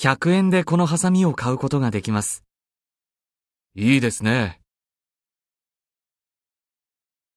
100円でこのハサミを買うことができます。いいですね。